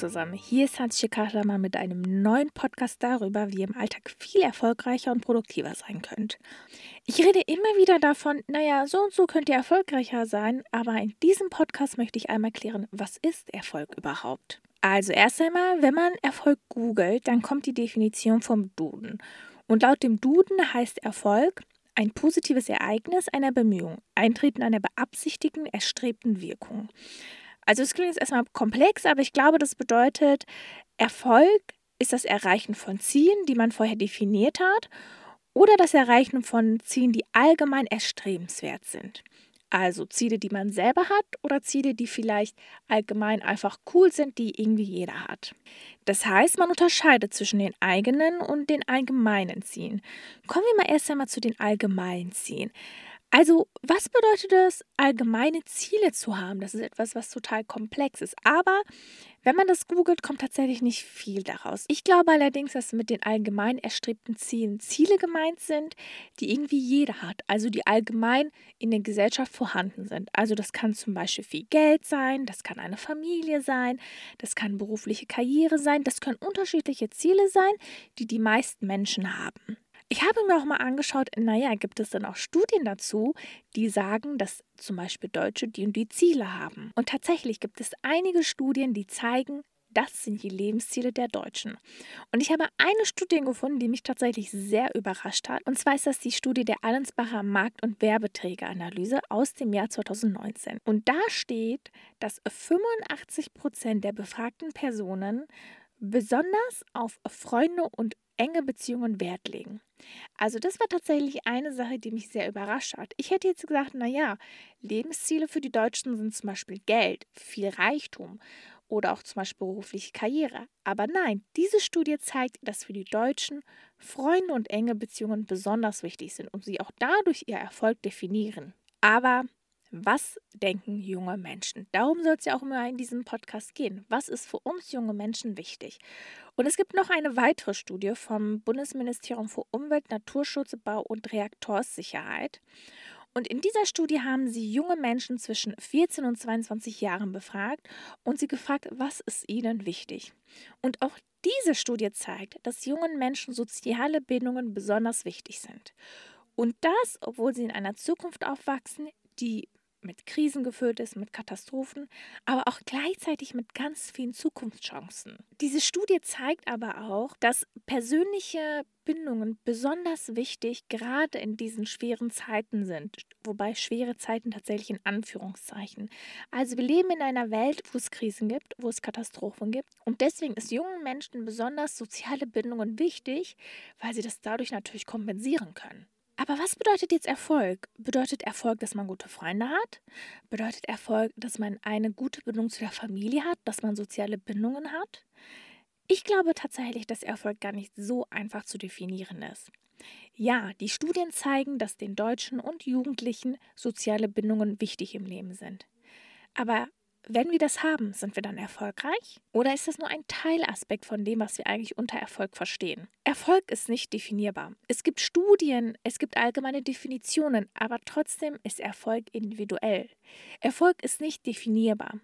zusammen, hier ist Hans Kahlamann mit einem neuen Podcast darüber, wie ihr im Alltag viel erfolgreicher und produktiver sein könnt. Ich rede immer wieder davon, naja, so und so könnt ihr erfolgreicher sein, aber in diesem Podcast möchte ich einmal klären, was ist Erfolg überhaupt? Also erst einmal, wenn man Erfolg googelt, dann kommt die Definition vom Duden. Und laut dem Duden heißt Erfolg ein positives Ereignis einer Bemühung, Eintreten einer beabsichtigten, erstrebten Wirkung. Also es klingt jetzt erstmal komplex, aber ich glaube, das bedeutet, Erfolg ist das Erreichen von Zielen, die man vorher definiert hat, oder das Erreichen von Zielen, die allgemein erstrebenswert sind. Also Ziele, die man selber hat oder Ziele, die vielleicht allgemein einfach cool sind, die irgendwie jeder hat. Das heißt, man unterscheidet zwischen den eigenen und den allgemeinen Zielen. Kommen wir mal erst einmal zu den allgemeinen Zielen. Also, was bedeutet es, allgemeine Ziele zu haben? Das ist etwas, was total komplex ist. Aber wenn man das googelt, kommt tatsächlich nicht viel daraus. Ich glaube allerdings, dass mit den allgemein erstrebten Zielen Ziele gemeint sind, die irgendwie jeder hat. Also die allgemein in der Gesellschaft vorhanden sind. Also das kann zum Beispiel viel Geld sein, das kann eine Familie sein, das kann berufliche Karriere sein, das können unterschiedliche Ziele sein, die die meisten Menschen haben. Ich habe mir auch mal angeschaut, naja, gibt es denn auch Studien dazu, die sagen, dass zum Beispiel Deutsche die und die Ziele haben. Und tatsächlich gibt es einige Studien, die zeigen, das sind die Lebensziele der Deutschen. Und ich habe eine Studie gefunden, die mich tatsächlich sehr überrascht hat. Und zwar ist das die Studie der Allensbacher Markt- und Werbeträgeranalyse aus dem Jahr 2019. Und da steht, dass 85 Prozent der befragten Personen besonders auf Freunde und enge Beziehungen Wert legen. Also das war tatsächlich eine Sache, die mich sehr überrascht hat. Ich hätte jetzt gesagt, naja, Lebensziele für die Deutschen sind zum Beispiel Geld, viel Reichtum oder auch zum Beispiel berufliche Karriere. Aber nein, diese Studie zeigt, dass für die Deutschen Freunde und enge Beziehungen besonders wichtig sind und sie auch dadurch ihr Erfolg definieren. Aber was denken junge Menschen? Darum soll es ja auch immer in diesem Podcast gehen. Was ist für uns junge Menschen wichtig? Und es gibt noch eine weitere Studie vom Bundesministerium für Umwelt, Naturschutz, Bau und Reaktorssicherheit. Und in dieser Studie haben sie junge Menschen zwischen 14 und 22 Jahren befragt und sie gefragt, was ist ihnen wichtig. Und auch diese Studie zeigt, dass jungen Menschen soziale Bindungen besonders wichtig sind. Und das, obwohl sie in einer Zukunft aufwachsen, die mit Krisen gefüllt ist, mit Katastrophen, aber auch gleichzeitig mit ganz vielen Zukunftschancen. Diese Studie zeigt aber auch, dass persönliche Bindungen besonders wichtig gerade in diesen schweren Zeiten sind, wobei schwere Zeiten tatsächlich in Anführungszeichen. Also wir leben in einer Welt, wo es Krisen gibt, wo es Katastrophen gibt und deswegen ist jungen Menschen besonders soziale Bindungen wichtig, weil sie das dadurch natürlich kompensieren können. Aber was bedeutet jetzt Erfolg? Bedeutet Erfolg, dass man gute Freunde hat? Bedeutet Erfolg, dass man eine gute Bindung zu der Familie hat, dass man soziale Bindungen hat? Ich glaube tatsächlich, dass Erfolg gar nicht so einfach zu definieren ist. Ja, die Studien zeigen, dass den Deutschen und Jugendlichen soziale Bindungen wichtig im Leben sind. Aber wenn wir das haben, sind wir dann erfolgreich? Oder ist das nur ein Teilaspekt von dem, was wir eigentlich unter Erfolg verstehen? Erfolg ist nicht definierbar. Es gibt Studien, es gibt allgemeine Definitionen, aber trotzdem ist Erfolg individuell. Erfolg ist nicht definierbar.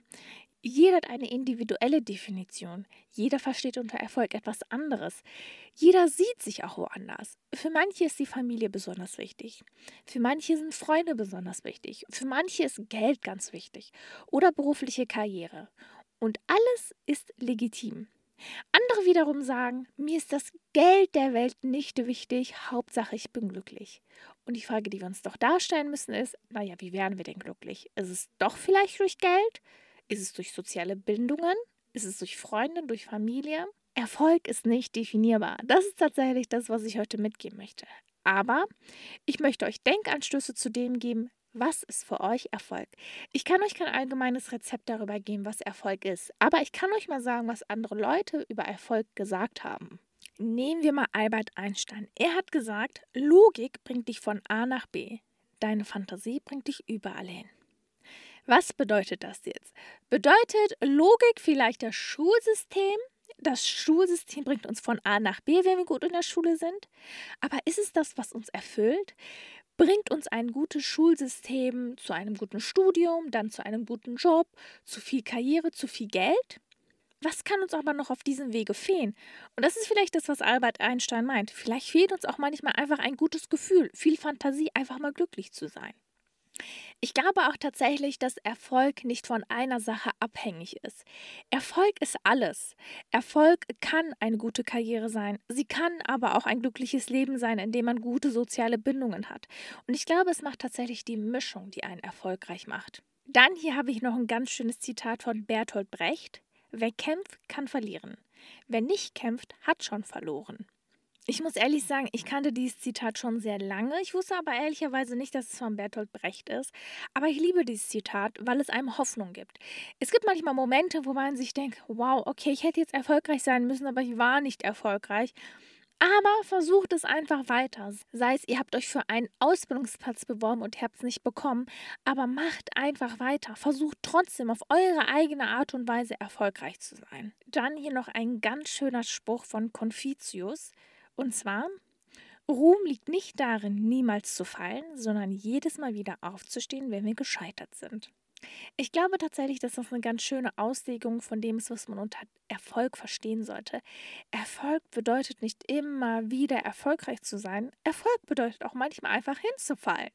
Jeder hat eine individuelle Definition. Jeder versteht unter Erfolg etwas anderes. Jeder sieht sich auch woanders. Für manche ist die Familie besonders wichtig. Für manche sind Freunde besonders wichtig. Für manche ist Geld ganz wichtig. Oder berufliche Karriere. Und alles ist legitim. Andere wiederum sagen, mir ist das Geld der Welt nicht wichtig, Hauptsache ich bin glücklich. Und die Frage, die wir uns doch darstellen müssen, ist, naja, wie werden wir denn glücklich? Ist es doch vielleicht durch Geld? Ist es durch soziale Bindungen? Ist es durch Freunde, durch Familie? Erfolg ist nicht definierbar. Das ist tatsächlich das, was ich heute mitgeben möchte. Aber ich möchte euch Denkanstöße zu dem geben, was ist für euch Erfolg? Ich kann euch kein allgemeines Rezept darüber geben, was Erfolg ist, aber ich kann euch mal sagen, was andere Leute über Erfolg gesagt haben. Nehmen wir mal Albert Einstein. Er hat gesagt, Logik bringt dich von A nach B. Deine Fantasie bringt dich überall hin. Was bedeutet das jetzt? Bedeutet Logik vielleicht das Schulsystem? Das Schulsystem bringt uns von A nach B, wenn wir gut in der Schule sind. Aber ist es das, was uns erfüllt? Bringt uns ein gutes Schulsystem zu einem guten Studium, dann zu einem guten Job, zu viel Karriere, zu viel Geld? Was kann uns aber noch auf diesem Wege fehlen? Und das ist vielleicht das, was Albert Einstein meint. Vielleicht fehlt uns auch manchmal einfach ein gutes Gefühl, viel Fantasie, einfach mal glücklich zu sein. Ich glaube auch tatsächlich, dass Erfolg nicht von einer Sache abhängig ist. Erfolg ist alles. Erfolg kann eine gute Karriere sein. Sie kann aber auch ein glückliches Leben sein, in dem man gute soziale Bindungen hat. Und ich glaube, es macht tatsächlich die Mischung, die einen erfolgreich macht. Dann hier habe ich noch ein ganz schönes Zitat von Bertolt Brecht. Wer kämpft, kann verlieren. Wer nicht kämpft, hat schon verloren. Ich muss ehrlich sagen, ich kannte dieses Zitat schon sehr lange. Ich wusste aber ehrlicherweise nicht, dass es von Bertolt Brecht ist. Aber ich liebe dieses Zitat, weil es einem Hoffnung gibt. Es gibt manchmal Momente, wo man sich denkt, wow, okay, ich hätte jetzt erfolgreich sein müssen, aber ich war nicht erfolgreich. Aber versucht es einfach weiter. Sei es, ihr habt euch für einen Ausbildungsplatz beworben und habt es nicht bekommen, aber macht einfach weiter. Versucht trotzdem auf eure eigene Art und Weise erfolgreich zu sein. Dann hier noch ein ganz schöner Spruch von Confucius. Und zwar, Ruhm liegt nicht darin, niemals zu fallen, sondern jedes Mal wieder aufzustehen, wenn wir gescheitert sind. Ich glaube tatsächlich, dass das eine ganz schöne Auslegung von dem ist, was man unter Erfolg verstehen sollte. Erfolg bedeutet nicht immer wieder erfolgreich zu sein. Erfolg bedeutet auch manchmal einfach hinzufallen.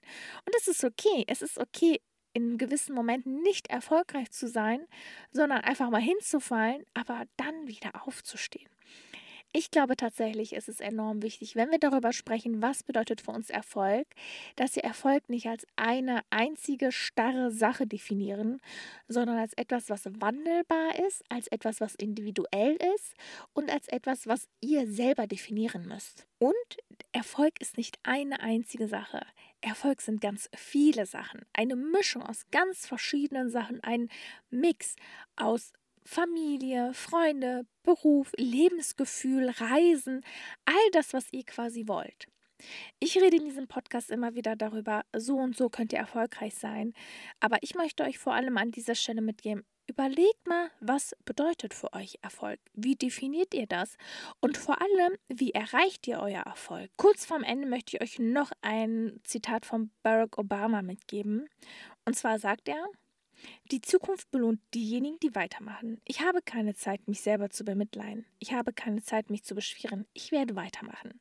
Und es ist okay. Es ist okay, in gewissen Momenten nicht erfolgreich zu sein, sondern einfach mal hinzufallen, aber dann wieder aufzustehen. Ich glaube tatsächlich, ist es enorm wichtig, wenn wir darüber sprechen, was bedeutet für uns Erfolg, dass wir Erfolg nicht als eine einzige starre Sache definieren, sondern als etwas, was wandelbar ist, als etwas, was individuell ist und als etwas, was ihr selber definieren müsst. Und Erfolg ist nicht eine einzige Sache. Erfolg sind ganz viele Sachen. Eine Mischung aus ganz verschiedenen Sachen, ein Mix aus Familie, Freunde, Beruf, Lebensgefühl, Reisen, all das, was ihr quasi wollt. Ich rede in diesem Podcast immer wieder darüber, so und so könnt ihr erfolgreich sein. Aber ich möchte euch vor allem an dieser Stelle mitgeben, überlegt mal, was bedeutet für euch Erfolg? Wie definiert ihr das? Und vor allem, wie erreicht ihr euer Erfolg? Kurz vorm Ende möchte ich euch noch ein Zitat von Barack Obama mitgeben. Und zwar sagt er, die Zukunft belohnt diejenigen, die weitermachen. Ich habe keine Zeit, mich selber zu bemitleiden. Ich habe keine Zeit, mich zu beschweren. Ich werde weitermachen.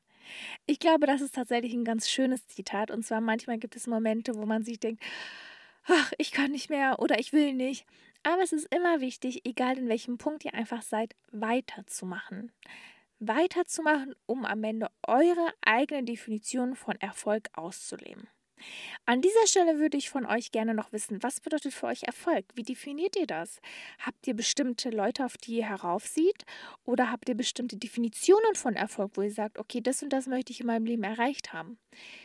Ich glaube, das ist tatsächlich ein ganz schönes Zitat. Und zwar manchmal gibt es Momente, wo man sich denkt, ach, ich kann nicht mehr oder ich will nicht. Aber es ist immer wichtig, egal in welchem Punkt ihr einfach seid, weiterzumachen. Weiterzumachen, um am Ende eure eigene Definition von Erfolg auszuleben. An dieser Stelle würde ich von euch gerne noch wissen, was bedeutet für euch Erfolg? Wie definiert ihr das? Habt ihr bestimmte Leute, auf die ihr heraufsieht? Oder habt ihr bestimmte Definitionen von Erfolg, wo ihr sagt, okay, das und das möchte ich in meinem Leben erreicht haben?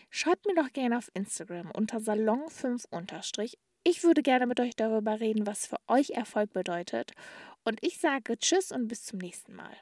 Schreibt mir doch gerne auf Instagram unter Salon5 Ich würde gerne mit euch darüber reden, was für euch Erfolg bedeutet. Und ich sage Tschüss und bis zum nächsten Mal.